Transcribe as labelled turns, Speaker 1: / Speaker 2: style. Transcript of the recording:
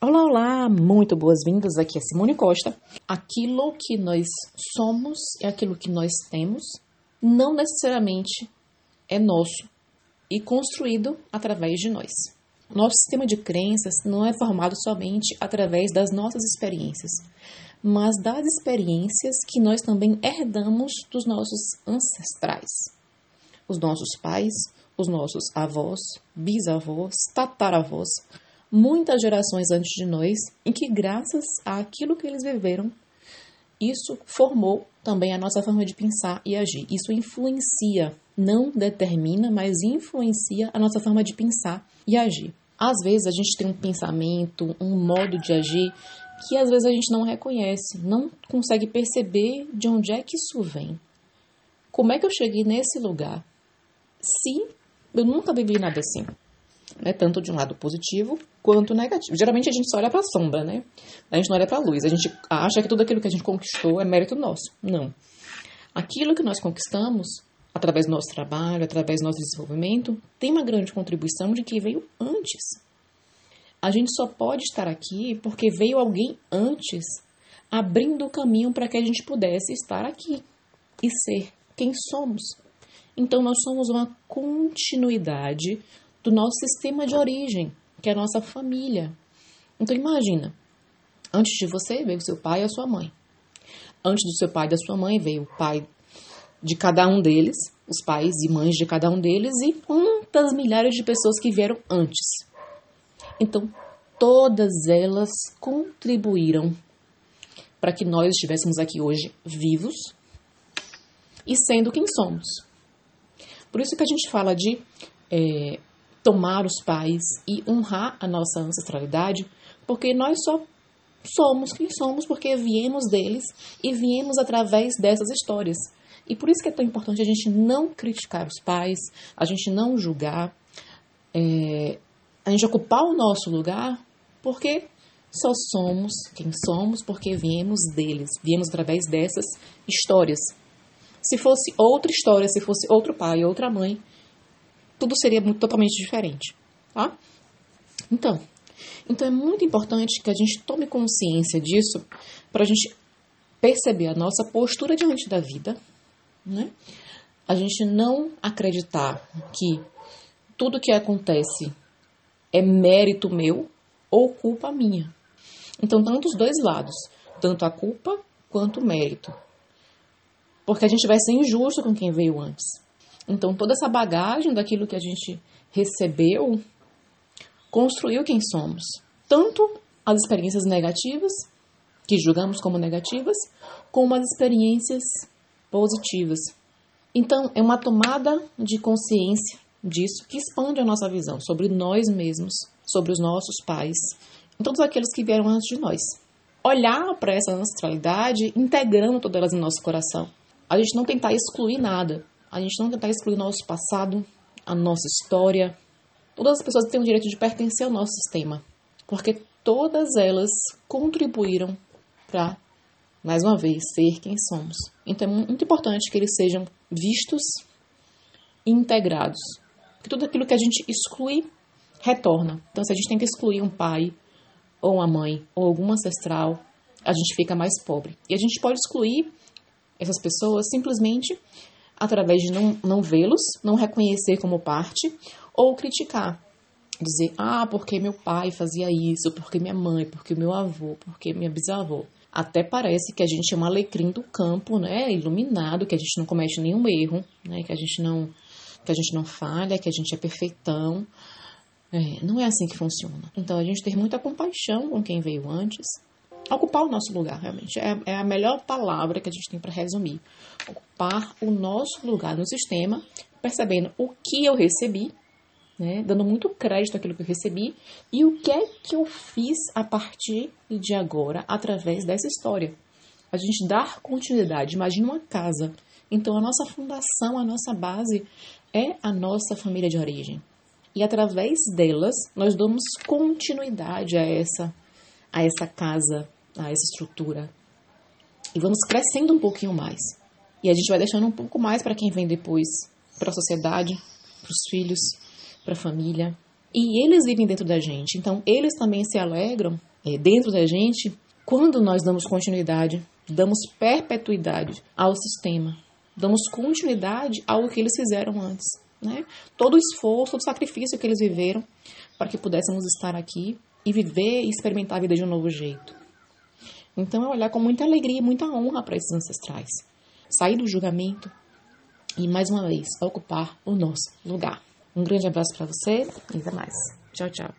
Speaker 1: Olá, olá, muito boas-vindas. Aqui é Simone Costa. Aquilo que nós somos e aquilo que nós temos não necessariamente é nosso e construído através de nós. Nosso sistema de crenças não é formado somente através das nossas experiências, mas das experiências que nós também herdamos dos nossos ancestrais. Os nossos pais, os nossos avós, bisavós, tataravós, muitas gerações antes de nós, em que, graças àquilo que eles viveram, isso formou também a nossa forma de pensar e agir. Isso influencia, não determina, mas influencia a nossa forma de pensar e agir. Às vezes a gente tem um pensamento, um modo de agir que às vezes a gente não reconhece, não consegue perceber de onde é que isso vem. Como é que eu cheguei nesse lugar? Se eu nunca vivi nada assim né? Tanto de um lado positivo quanto negativo. Geralmente a gente só olha para a sombra, né? A gente não olha para a luz. A gente acha que tudo aquilo que a gente conquistou é mérito nosso. Não. Aquilo que nós conquistamos através do nosso trabalho, através do nosso desenvolvimento, tem uma grande contribuição de que veio antes. A gente só pode estar aqui porque veio alguém antes abrindo o caminho para que a gente pudesse estar aqui e ser quem somos. Então, nós somos uma continuidade do nosso sistema de origem, que é a nossa família. Então imagina, antes de você veio seu pai e a sua mãe. Antes do seu pai e da sua mãe veio o pai de cada um deles, os pais e mães de cada um deles e quantas milhares de pessoas que vieram antes. Então, todas elas contribuíram para que nós estivéssemos aqui hoje vivos e sendo quem somos. Por isso que a gente fala de é, tomar os pais e honrar a nossa ancestralidade, porque nós só somos quem somos porque viemos deles e viemos através dessas histórias. E por isso que é tão importante a gente não criticar os pais, a gente não julgar, é, a gente ocupar o nosso lugar, porque só somos quem somos porque viemos deles, viemos através dessas histórias. Se fosse outra história, se fosse outro pai, outra mãe, tudo seria muito, totalmente diferente, tá? Então, então é muito importante que a gente tome consciência disso para a gente perceber a nossa postura diante da vida, né? A gente não acreditar que tudo que acontece é mérito meu ou culpa minha. Então, tanto os dois lados, tanto a culpa quanto o mérito. Porque a gente vai ser injusto com quem veio antes. Então, toda essa bagagem daquilo que a gente recebeu construiu quem somos. Tanto as experiências negativas, que julgamos como negativas, como as experiências positivas. Então, é uma tomada de consciência disso que expande a nossa visão sobre nós mesmos, sobre os nossos pais todos aqueles que vieram antes de nós. Olhar para essa ancestralidade integrando todas elas em nosso coração. A gente não tentar excluir nada, a gente não tentar excluir o nosso passado, a nossa história. Todas as pessoas têm o direito de pertencer ao nosso sistema, porque todas elas contribuíram para, mais uma vez, ser quem somos. Então é muito importante que eles sejam vistos e integrados. Que tudo aquilo que a gente exclui retorna. Então, se a gente tem que excluir um pai, ou uma mãe, ou algum ancestral, a gente fica mais pobre. E a gente pode excluir essas pessoas simplesmente através de não, não vê-los, não reconhecer como parte ou criticar. Dizer, ah, porque meu pai fazia isso, porque minha mãe, porque meu avô, porque minha bisavó. Até parece que a gente é um alecrim do campo, né? Iluminado, que a gente não comete nenhum erro, né? Que a gente não, que a gente não falha, que a gente é perfeitão. É, não é assim que funciona. Então a gente ter muita compaixão com quem veio antes, ocupar o nosso lugar, realmente. É, é a melhor palavra que a gente tem para resumir. Ocupar o nosso lugar no sistema, percebendo o que eu recebi, né, dando muito crédito àquilo que eu recebi e o que é que eu fiz a partir de agora através dessa história. A gente dar continuidade. Imagina uma casa. Então, a nossa fundação, a nossa base é a nossa família de origem. E através delas, nós damos continuidade a essa, a essa casa, a essa estrutura. E vamos crescendo um pouquinho mais. E a gente vai deixando um pouco mais para quem vem depois, para a sociedade, para os filhos, para a família. E eles vivem dentro da gente. Então, eles também se alegram é, dentro da gente quando nós damos continuidade, damos perpetuidade ao sistema, damos continuidade ao que eles fizeram antes. Né? Todo o esforço, todo o sacrifício que eles viveram para que pudéssemos estar aqui e viver e experimentar a vida de um novo jeito. Então é olhar com muita alegria e muita honra para esses ancestrais. Sair do julgamento e, mais uma vez, ocupar o nosso lugar. Um grande abraço para você e até mais. Tchau, tchau.